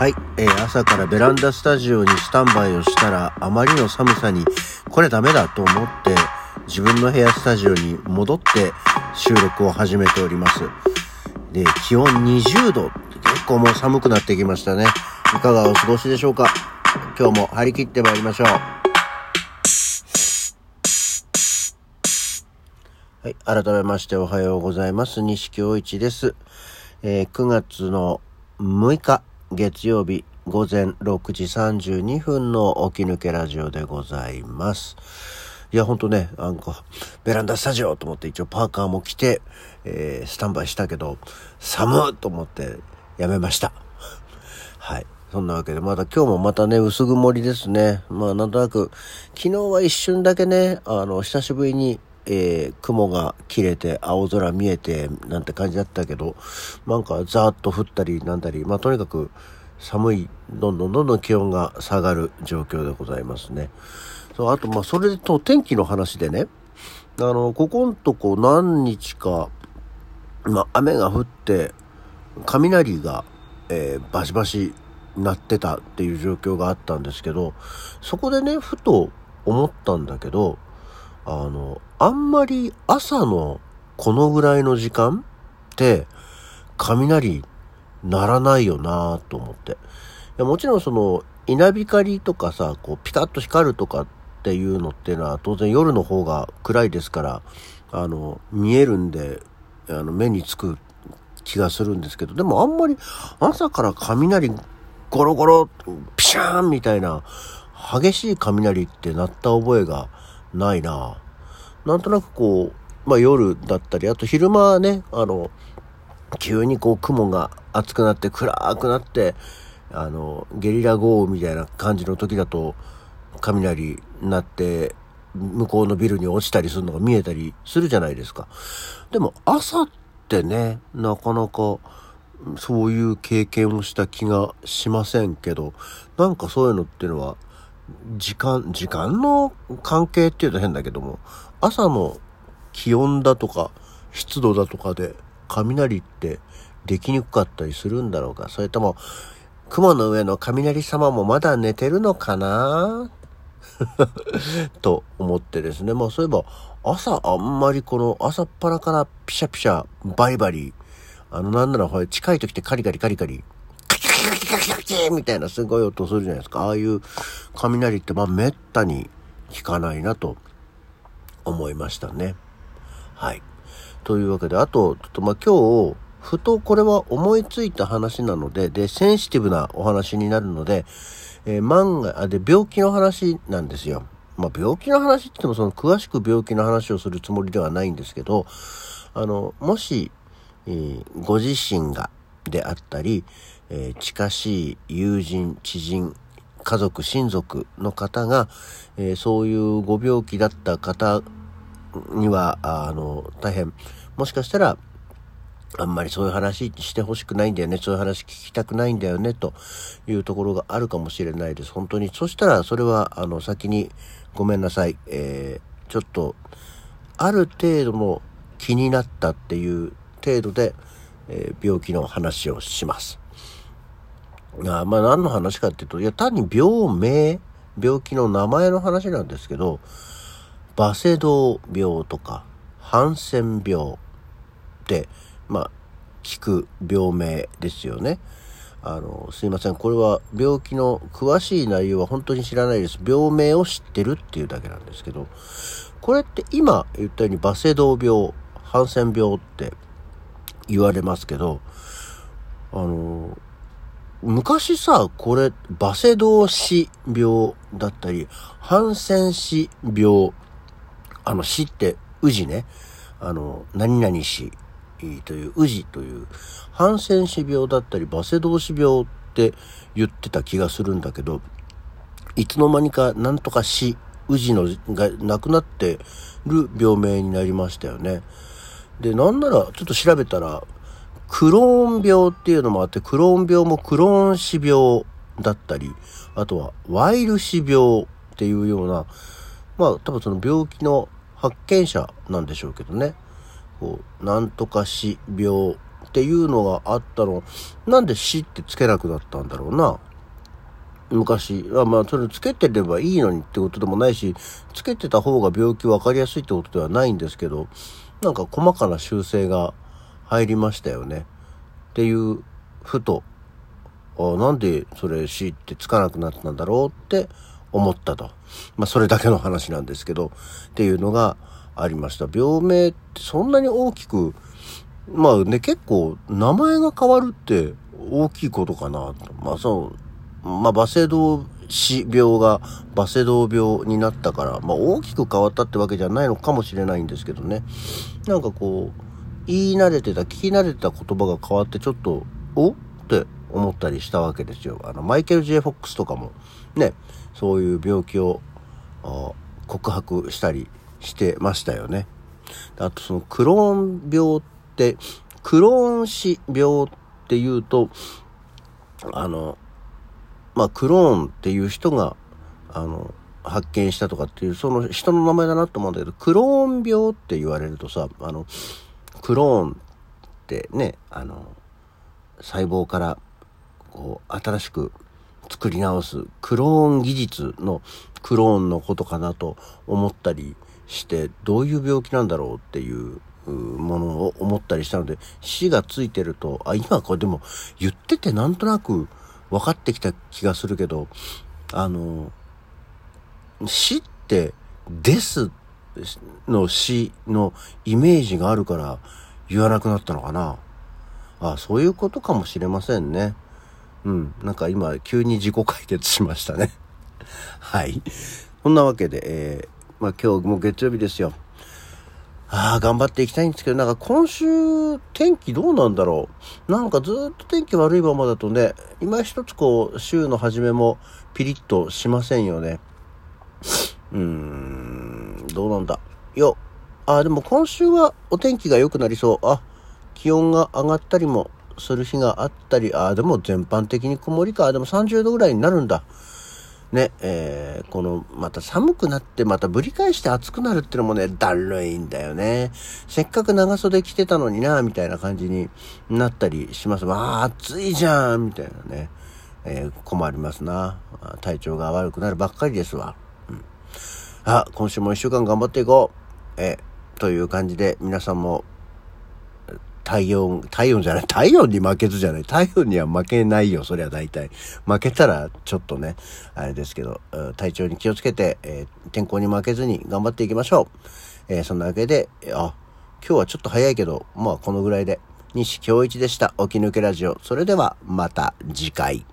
はい、えー朝からベランダスタジオにスタンバイをしたら、あまりの寒さに、これダメだと思って、自分の部屋スタジオに戻って収録を始めております。で、気温20度、結構もう寒くなってきましたね。いかがお過ごしでしょうか？今日も張り切ってまいりましょう。はい。改めましておはようございます。西京一です。えー9月の6日月曜日午前6時32分の起き抜けラジオでございます。いや、ほんとね、なんか、ベランダスタジオと思って一応パーカーも着て、えースタンバイしたけど、寒っと思ってやめました。はい。そんなわけで、まだ今日もまたね、薄曇りですね。まあ、なんとなく、昨日は一瞬だけね、あの、久しぶりに、えー雲が切れて、青空見えて、なんて感じだったけど、なんか、ザーッと降ったり、なんだり、まあ、とにかく、寒い、どんどんどんどん気温が下がる状況でございますね。そう、あと、まあ、それと天気の話でね、あの、ここんとこ何日か、まあ、雨が降って、雷が、えーバシバシ鳴ってたっていう状況があったんですけど、そこでね、ふと思ったんだけど、あの、あんまり朝のこのぐらいの時間って、雷鳴らないよなぁと思って。いやもちろんその、稲光とかさ、こう、ピカッと光るとかっていうのっていうのは、当然夜の方が暗いですから、あの、見えるんで、あの、目につく気がするんですけど、でもあんまり朝から雷ゴロゴロ、ピシャーンみたいな、激しい雷って鳴った覚えがないななんとなくこう、まあ夜だったり、あと昼間はね、あの、急にこう雲が厚くなって暗くなって、あの、ゲリラ豪雨みたいな感じの時だと、雷鳴って、向こうのビルに落ちたりするのが見えたりするじゃないですか。でも朝ってね、なかなかそういう経験をした気がしませんけど、なんかそういうのっていうのは、時間、時間の関係っていうと変だけども、朝の気温だとか湿度だとかで雷ってできにくかったりするんだろうか。それとも、雲の上の雷様もまだ寝てるのかな？と思ってですね。まあそういえば、朝あんまりこの朝っぱらからピシャピシャ、バリバリ、あのなんならほら近い時ってカリカリカリカリ、カキカキキキキみたいなすごい音するじゃないですか。ああいう雷ってまあめったに聞かないなと思いましたね。はい。というわけで、あと、ちょっとまあ今日、ふとこれは思いついた話なので、で、センシティブなお話になるので、えー漫画、で、病気の話なんですよ。まあ病気の話って言ってもその詳しく病気の話をするつもりではないんですけど、あの、もし、えーご自身が、であったり、えー近しい友人、知人、家族、親族の方が、えーそういうご病気だった方には、あの、大変、もしかしたら、あんまりそういう話してほしくないんだよね、そういう話聞きたくないんだよね、というところがあるかもしれないです。本当に。そしたら、それは、あの、先にごめんなさい。えーちょっと、ある程度の気になったっていう程度で、えー病気の話をします。あまあ何の話かっていうと、いや単に病名、病気の名前の話なんですけど、バセドウ病とか、ハンセン病って、まあ、聞く病名ですよね。あの、すいません。これは病気の詳しい内容は本当に知らないです。病名を知ってるっていうだけなんですけど、これって今言ったようにバセドウ病、ハンセン病って言われますけど、あの、昔さ、これ、バセドウ死病だったり、ハンセン死病、あの死って、宇治ね、あの、何々死という、宇治という、ハンセン死病だったり、バセドウ死病って言ってた気がするんだけど、いつの間にかなんとか死、宇治のがなくなってる病名になりましたよね。で、なんなら、ちょっと調べたら、クローン病っていうのもあって、クローン病もクローン死病だったり、あとはワイル死病っていうような、まあ多分その病気の発見者なんでしょうけどね。こう、なんとか死病っていうのがあったの、なんで死ってつけなくなったんだろうな。昔。あまあ、それつけてればいいのにってことでもないし、つけてた方が病気分かりやすいってことではないんですけど、なんか細かな修正が入りましたよね。っていう、ふと、あなんでそれ死ってつかなくなったんだろうって思ったと。まあ、それだけの話なんですけど、っていうのがありました。病名ってそんなに大きく、まあね、結構名前が変わるって大きいことかなと。まあそう、まあバセド死病がバセドウ病になったから、まあ大きく変わったってわけじゃないのかもしれないんですけどね。なんかこう、言い慣れてた、聞き慣れてた言葉が変わってちょっと、おって思ったりしたわけですよ。あの、マイケル・ジェフォックスとかもね、そういう病気を告白したりしてましたよね。あとそのクローン病って、クローン死病っていうと、あの、まあ、クローンっていう人が、あの、発見したとかっていう、その人の名前だなと思うんだけど、クローン病って言われるとさ、あの、クローンってね、あの、細胞からこう新しく作り直すクローン技術のクローンのことかなと思ったりしてどういう病気なんだろうっていうものを思ったりしたので死がついてるとあ今これでも言っててなんとなく分かってきた気がするけどあの死ってですの死のイメージがあるから言わなくなったのかなあそういうことかもしれませんね。うん。なんか今、急に自己解決しましたね。はい。そんなわけで、えー、まあ今日も月曜日ですよ。ああ、頑張っていきたいんですけど、なんか今週天気どうなんだろう。なんかずっと天気悪いままだとね、今一つこう、週の初めもピリッとしませんよね。うーん、どうなんだ。よ。あ、でも今週はお天気が良くなりそう。あ、気温が上がったりもする日があったり、ああ、でも全般的に曇りか、でも30度ぐらいになるんだ。ね、えー、この、また寒くなってまたぶり返して暑くなるってのもね、だるいんだよね。せっかく長袖着てたのにな、みたいな感じになったりします。わあ、暑いじゃんみたいなね。えー、困りますな。体調が悪くなるばっかりですわ。うん。あ、今週も一週間頑張っていこう。えー、という感じで皆さんも体温、体温じゃない、体温に負けずじゃない、体温には負けないよ、そりゃ大体。負けたらちょっとね、あれですけど、体調に気をつけて、えー、天候に負けずに頑張っていきましょう。えー、そんなわけで、あ、今日はちょっと早いけど、まあこのぐらいで、西京一でした。起き抜けラジオ。それではまた次回。